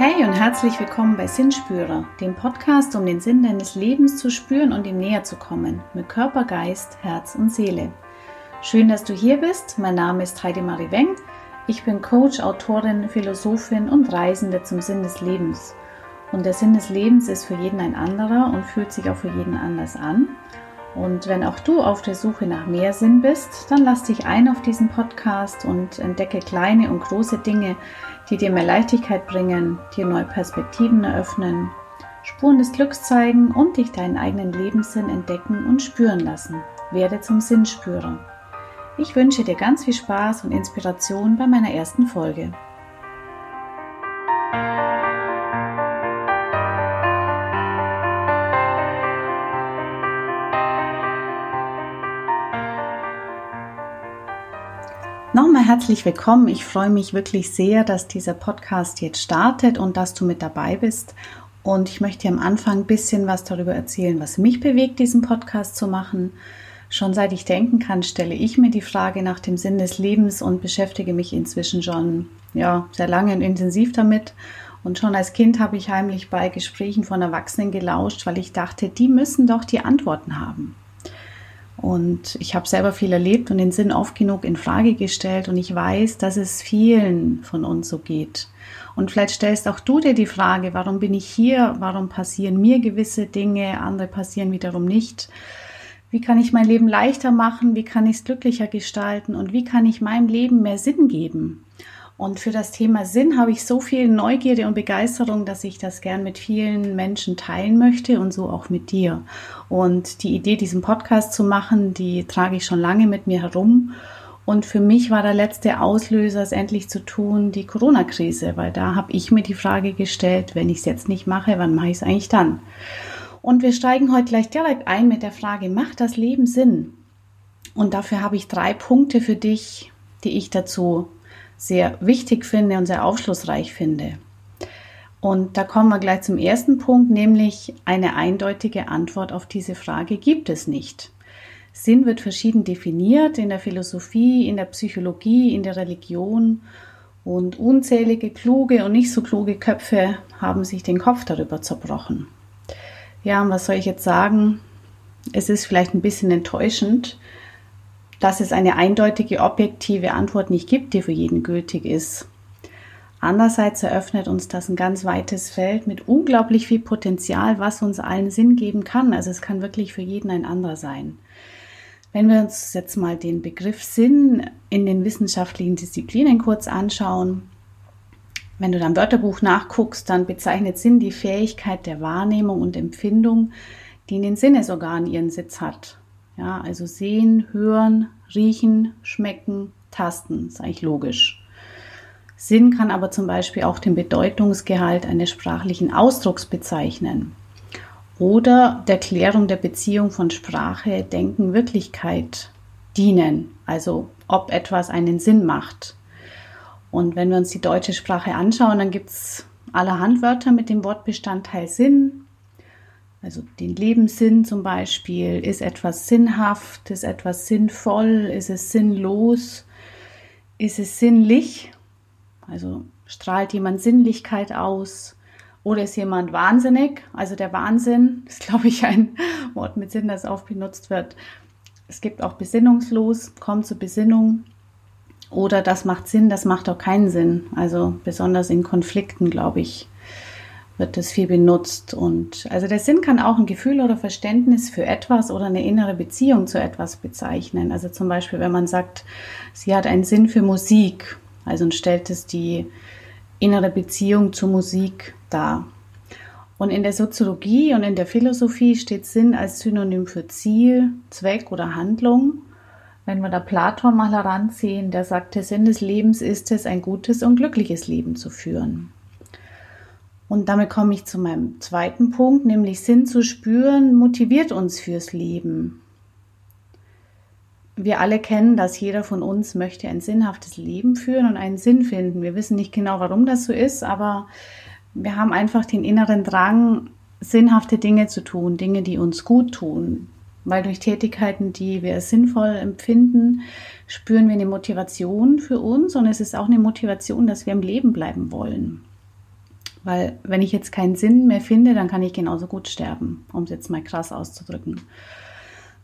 Hey und herzlich willkommen bei Sinnspürer, dem Podcast, um den Sinn deines Lebens zu spüren und ihm näher zu kommen, mit Körper, Geist, Herz und Seele. Schön, dass du hier bist. Mein Name ist Heidi Marie Weng. Ich bin Coach, Autorin, Philosophin und Reisende zum Sinn des Lebens. Und der Sinn des Lebens ist für jeden ein anderer und fühlt sich auch für jeden anders an. Und wenn auch du auf der Suche nach mehr Sinn bist, dann lass dich ein auf diesen Podcast und entdecke kleine und große Dinge, die dir mehr Leichtigkeit bringen, dir neue Perspektiven eröffnen, Spuren des Glücks zeigen und dich deinen eigenen Lebenssinn entdecken und spüren lassen. Werde zum Sinnspürer. Ich wünsche dir ganz viel Spaß und Inspiration bei meiner ersten Folge. Nochmal herzlich willkommen. Ich freue mich wirklich sehr, dass dieser Podcast jetzt startet und dass du mit dabei bist. Und ich möchte am Anfang ein bisschen was darüber erzählen, was mich bewegt, diesen Podcast zu machen. Schon seit ich denken kann, stelle ich mir die Frage nach dem Sinn des Lebens und beschäftige mich inzwischen schon ja, sehr lange und intensiv damit. Und schon als Kind habe ich heimlich bei Gesprächen von Erwachsenen gelauscht, weil ich dachte, die müssen doch die Antworten haben. Und ich habe selber viel erlebt und den Sinn oft genug in Frage gestellt und ich weiß, dass es vielen von uns so geht. Und vielleicht stellst auch du dir die Frage, warum bin ich hier? Warum passieren mir gewisse Dinge, andere passieren wiederum nicht? Wie kann ich mein Leben leichter machen? Wie kann ich es glücklicher gestalten? Und wie kann ich meinem Leben mehr Sinn geben? Und für das Thema Sinn habe ich so viel Neugierde und Begeisterung, dass ich das gern mit vielen Menschen teilen möchte und so auch mit dir. Und die Idee, diesen Podcast zu machen, die trage ich schon lange mit mir herum. Und für mich war der letzte Auslöser, es endlich zu tun, die Corona-Krise, weil da habe ich mir die Frage gestellt, wenn ich es jetzt nicht mache, wann mache ich es eigentlich dann? Und wir steigen heute gleich direkt ein mit der Frage, macht das Leben Sinn? Und dafür habe ich drei Punkte für dich, die ich dazu sehr wichtig finde und sehr aufschlussreich finde. Und da kommen wir gleich zum ersten Punkt, nämlich eine eindeutige Antwort auf diese Frage gibt es nicht. Sinn wird verschieden definiert in der Philosophie, in der Psychologie, in der Religion und unzählige kluge und nicht so kluge Köpfe haben sich den Kopf darüber zerbrochen. Ja, und was soll ich jetzt sagen? Es ist vielleicht ein bisschen enttäuschend, dass es eine eindeutige, objektive Antwort nicht gibt, die für jeden gültig ist. Andererseits eröffnet uns das ein ganz weites Feld mit unglaublich viel Potenzial, was uns allen Sinn geben kann. Also es kann wirklich für jeden ein anderer sein. Wenn wir uns jetzt mal den Begriff Sinn in den wissenschaftlichen Disziplinen kurz anschauen, wenn du dann Wörterbuch nachguckst, dann bezeichnet Sinn die Fähigkeit der Wahrnehmung und Empfindung, die in den Sinnesorganen ihren Sitz hat. Ja, also sehen, hören, riechen, schmecken, tasten, ist eigentlich logisch. Sinn kann aber zum Beispiel auch den Bedeutungsgehalt eines sprachlichen Ausdrucks bezeichnen oder der Klärung der Beziehung von Sprache, Denken, Wirklichkeit dienen, also ob etwas einen Sinn macht. Und wenn wir uns die deutsche Sprache anschauen, dann gibt es allerhand Wörter mit dem Wortbestandteil Sinn, also den Lebenssinn zum Beispiel. Ist etwas sinnhaft? Ist etwas sinnvoll? Ist es sinnlos? Ist es sinnlich? Also strahlt jemand Sinnlichkeit aus? Oder ist jemand wahnsinnig? Also der Wahnsinn ist, glaube ich, ein Wort mit Sinn, das oft benutzt wird. Es gibt auch besinnungslos, kommt zur Besinnung. Oder das macht Sinn, das macht auch keinen Sinn. Also besonders in Konflikten, glaube ich, wird das viel benutzt. Und also der Sinn kann auch ein Gefühl oder Verständnis für etwas oder eine innere Beziehung zu etwas bezeichnen. Also zum Beispiel, wenn man sagt, sie hat einen Sinn für Musik, also stellt es die innere Beziehung zur Musik dar. Und in der Soziologie und in der Philosophie steht Sinn als Synonym für Ziel, Zweck oder Handlung. Wenn wir da Platon mal heranziehen, der sagt, der Sinn des Lebens ist es, ein gutes und glückliches Leben zu führen. Und damit komme ich zu meinem zweiten Punkt, nämlich Sinn zu spüren, motiviert uns fürs Leben. Wir alle kennen dass jeder von uns möchte ein sinnhaftes Leben führen und einen Sinn finden. Wir wissen nicht genau, warum das so ist, aber wir haben einfach den inneren Drang, sinnhafte Dinge zu tun, Dinge, die uns gut tun. Weil durch Tätigkeiten, die wir sinnvoll empfinden, spüren wir eine Motivation für uns und es ist auch eine Motivation, dass wir im Leben bleiben wollen. Weil wenn ich jetzt keinen Sinn mehr finde, dann kann ich genauso gut sterben, um es jetzt mal krass auszudrücken.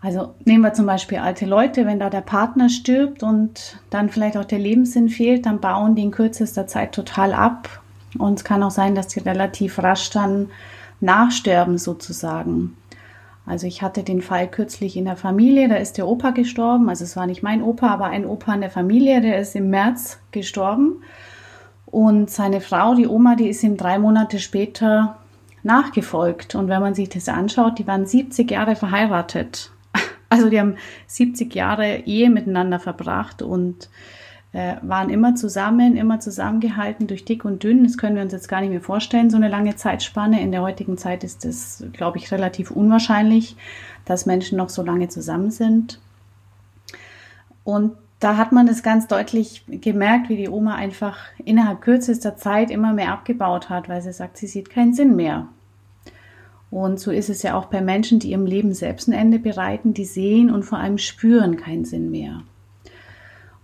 Also nehmen wir zum Beispiel alte Leute, wenn da der Partner stirbt und dann vielleicht auch der Lebenssinn fehlt, dann bauen die in kürzester Zeit total ab. Und es kann auch sein, dass die relativ rasch dann nachsterben sozusagen. Also ich hatte den Fall kürzlich in der Familie, da ist der Opa gestorben. Also es war nicht mein Opa, aber ein Opa in der Familie, der ist im März gestorben. Und seine Frau, die Oma, die ist ihm drei Monate später nachgefolgt. Und wenn man sich das anschaut, die waren 70 Jahre verheiratet. Also die haben 70 Jahre Ehe miteinander verbracht und äh, waren immer zusammen, immer zusammengehalten durch dick und dünn. Das können wir uns jetzt gar nicht mehr vorstellen, so eine lange Zeitspanne. In der heutigen Zeit ist es, glaube ich, relativ unwahrscheinlich, dass Menschen noch so lange zusammen sind. Und da hat man das ganz deutlich gemerkt, wie die Oma einfach innerhalb kürzester Zeit immer mehr abgebaut hat, weil sie sagt, sie sieht keinen Sinn mehr. Und so ist es ja auch bei Menschen, die ihrem Leben selbst ein Ende bereiten, die sehen und vor allem spüren keinen Sinn mehr.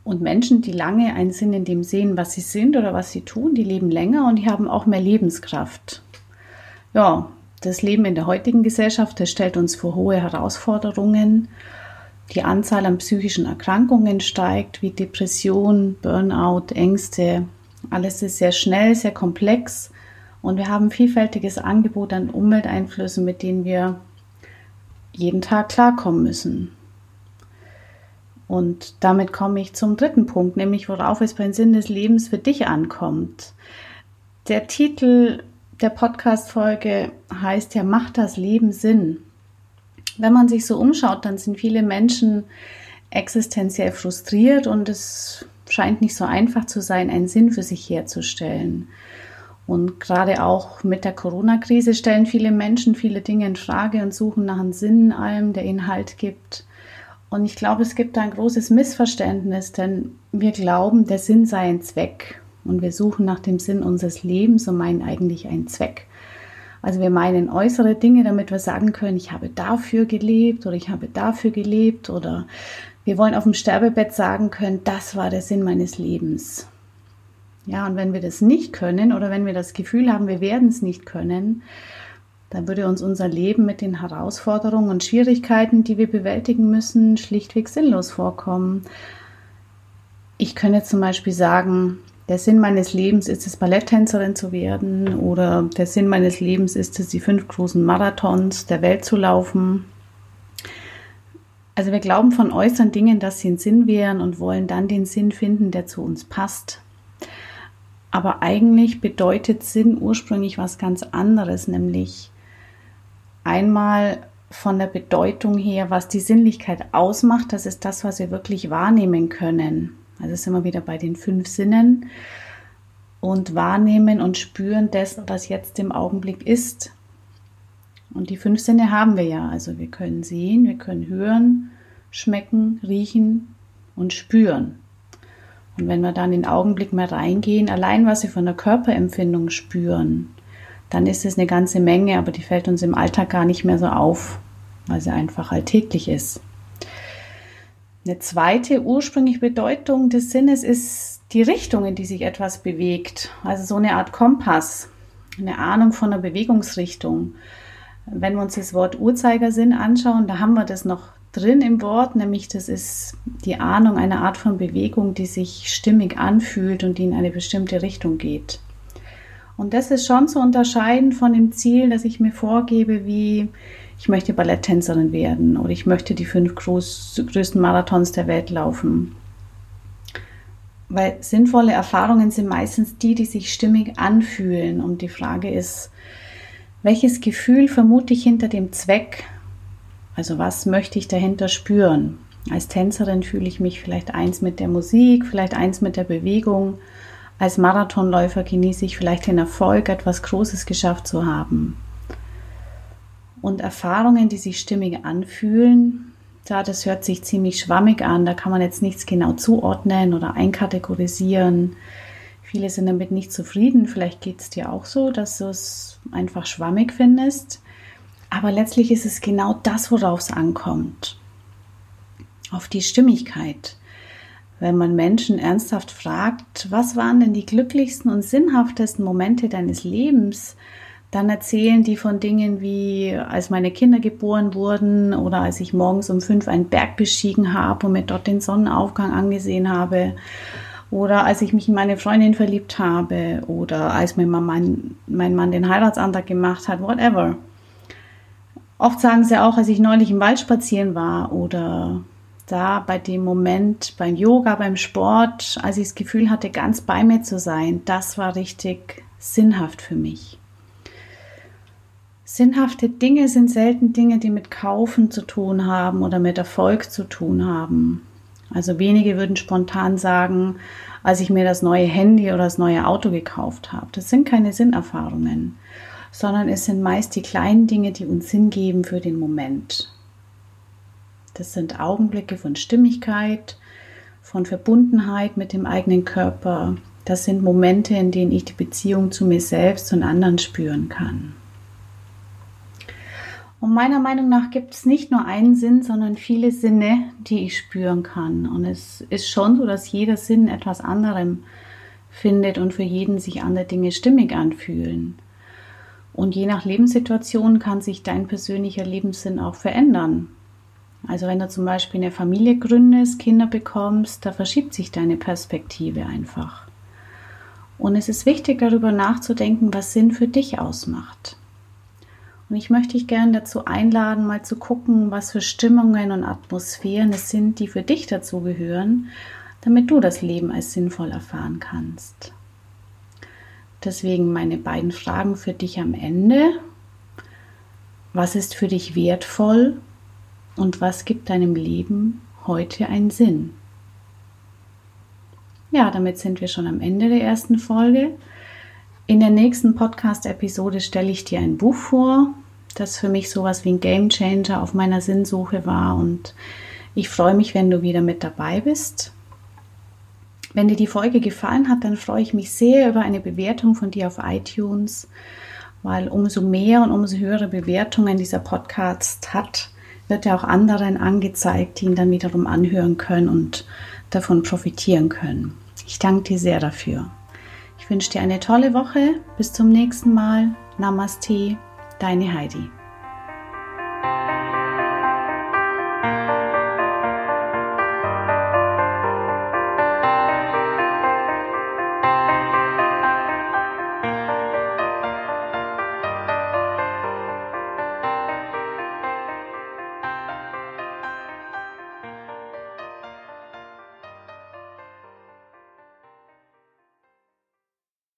Und Menschen, die lange einen Sinn in dem sehen, was sie sind oder was sie tun, die leben länger und die haben auch mehr Lebenskraft. Ja, das Leben in der heutigen Gesellschaft, das stellt uns vor hohe Herausforderungen die Anzahl an psychischen Erkrankungen steigt, wie Depression, Burnout, Ängste. Alles ist sehr schnell, sehr komplex und wir haben ein vielfältiges Angebot an Umwelteinflüssen, mit denen wir jeden Tag klarkommen müssen. Und damit komme ich zum dritten Punkt, nämlich worauf es beim Sinn des Lebens für dich ankommt. Der Titel der Podcast-Folge heißt ja, macht das Leben Sinn? Wenn man sich so umschaut, dann sind viele Menschen existenziell frustriert und es scheint nicht so einfach zu sein, einen Sinn für sich herzustellen. Und gerade auch mit der Corona-Krise stellen viele Menschen viele Dinge in Frage und suchen nach einem Sinn in allem, der ihnen Halt gibt. Und ich glaube, es gibt da ein großes Missverständnis, denn wir glauben, der Sinn sei ein Zweck. Und wir suchen nach dem Sinn unseres Lebens und meinen eigentlich einen Zweck. Also wir meinen äußere Dinge, damit wir sagen können, ich habe dafür gelebt oder ich habe dafür gelebt oder wir wollen auf dem Sterbebett sagen können, das war der Sinn meines Lebens. Ja, und wenn wir das nicht können oder wenn wir das Gefühl haben, wir werden es nicht können, dann würde uns unser Leben mit den Herausforderungen und Schwierigkeiten, die wir bewältigen müssen, schlichtweg sinnlos vorkommen. Ich könnte zum Beispiel sagen, der Sinn meines Lebens ist es, Balletttänzerin zu werden oder der Sinn meines Lebens ist es, die fünf großen Marathons der Welt zu laufen. Also wir glauben von äußeren Dingen, dass sie ein Sinn wären und wollen dann den Sinn finden, der zu uns passt. Aber eigentlich bedeutet Sinn ursprünglich was ganz anderes, nämlich einmal von der Bedeutung her, was die Sinnlichkeit ausmacht, das ist das, was wir wirklich wahrnehmen können. Also sind wir wieder bei den fünf Sinnen und wahrnehmen und spüren dessen, was jetzt im Augenblick ist. Und die fünf Sinne haben wir ja. Also wir können sehen, wir können hören, schmecken, riechen und spüren. Und wenn wir dann in den Augenblick mal reingehen, allein was wir von der Körperempfindung spüren, dann ist es eine ganze Menge, aber die fällt uns im Alltag gar nicht mehr so auf, weil sie einfach alltäglich ist. Eine zweite ursprüngliche Bedeutung des Sinnes ist die Richtung, in die sich etwas bewegt. Also so eine Art Kompass, eine Ahnung von der Bewegungsrichtung. Wenn wir uns das Wort Uhrzeigersinn anschauen, da haben wir das noch drin im Wort, nämlich das ist die Ahnung einer Art von Bewegung, die sich stimmig anfühlt und die in eine bestimmte Richtung geht. Und das ist schon zu unterscheiden von dem Ziel, das ich mir vorgebe, wie ich möchte Balletttänzerin werden oder ich möchte die fünf groß, größten Marathons der Welt laufen. Weil sinnvolle Erfahrungen sind meistens die, die sich stimmig anfühlen. Und die Frage ist, welches Gefühl vermute ich hinter dem Zweck? Also was möchte ich dahinter spüren? Als Tänzerin fühle ich mich vielleicht eins mit der Musik, vielleicht eins mit der Bewegung. Als Marathonläufer genieße ich vielleicht den Erfolg, etwas Großes geschafft zu haben und Erfahrungen, die sich stimmig anfühlen. Ja, das hört sich ziemlich schwammig an. Da kann man jetzt nichts genau zuordnen oder einkategorisieren. Viele sind damit nicht zufrieden. Vielleicht geht es dir auch so, dass du es einfach schwammig findest. Aber letztlich ist es genau das, worauf es ankommt. Auf die Stimmigkeit. wenn man Menschen ernsthaft fragt, was waren denn die glücklichsten und sinnhaftesten Momente deines Lebens, dann erzählen die von Dingen wie, als meine Kinder geboren wurden oder als ich morgens um fünf einen Berg bestiegen habe und mir dort den Sonnenaufgang angesehen habe oder als ich mich in meine Freundin verliebt habe oder als mir mein, mein Mann den Heiratsantrag gemacht hat, whatever. Oft sagen sie auch, als ich neulich im Wald spazieren war oder da bei dem Moment beim Yoga, beim Sport, als ich das Gefühl hatte, ganz bei mir zu sein, das war richtig sinnhaft für mich. Sinnhafte Dinge sind selten Dinge, die mit Kaufen zu tun haben oder mit Erfolg zu tun haben. Also wenige würden spontan sagen, als ich mir das neue Handy oder das neue Auto gekauft habe. Das sind keine Sinnerfahrungen, sondern es sind meist die kleinen Dinge, die uns Sinn geben für den Moment. Das sind Augenblicke von Stimmigkeit, von Verbundenheit mit dem eigenen Körper. Das sind Momente, in denen ich die Beziehung zu mir selbst und anderen spüren kann. Und meiner Meinung nach gibt es nicht nur einen Sinn, sondern viele Sinne, die ich spüren kann. Und es ist schon so, dass jeder Sinn etwas anderem findet und für jeden sich andere Dinge stimmig anfühlen. Und je nach Lebenssituation kann sich dein persönlicher Lebenssinn auch verändern. Also wenn du zum Beispiel eine Familie gründest, Kinder bekommst, da verschiebt sich deine Perspektive einfach. Und es ist wichtig darüber nachzudenken, was Sinn für dich ausmacht. Und ich möchte dich gerne dazu einladen, mal zu gucken, was für Stimmungen und Atmosphären es sind, die für dich dazu gehören, damit du das Leben als sinnvoll erfahren kannst. Deswegen meine beiden Fragen für dich am Ende. Was ist für dich wertvoll und was gibt deinem Leben heute einen Sinn? Ja, damit sind wir schon am Ende der ersten Folge. In der nächsten Podcast-Episode stelle ich dir ein Buch vor, das für mich sowas wie ein Game Changer auf meiner Sinnsuche war und ich freue mich, wenn du wieder mit dabei bist. Wenn dir die Folge gefallen hat, dann freue ich mich sehr über eine Bewertung von dir auf iTunes, weil umso mehr und umso höhere Bewertungen dieser Podcast hat, wird er auch anderen angezeigt, die ihn dann wiederum anhören können und davon profitieren können. Ich danke dir sehr dafür. Wünsche dir eine tolle Woche. Bis zum nächsten Mal. Namaste, deine Heidi.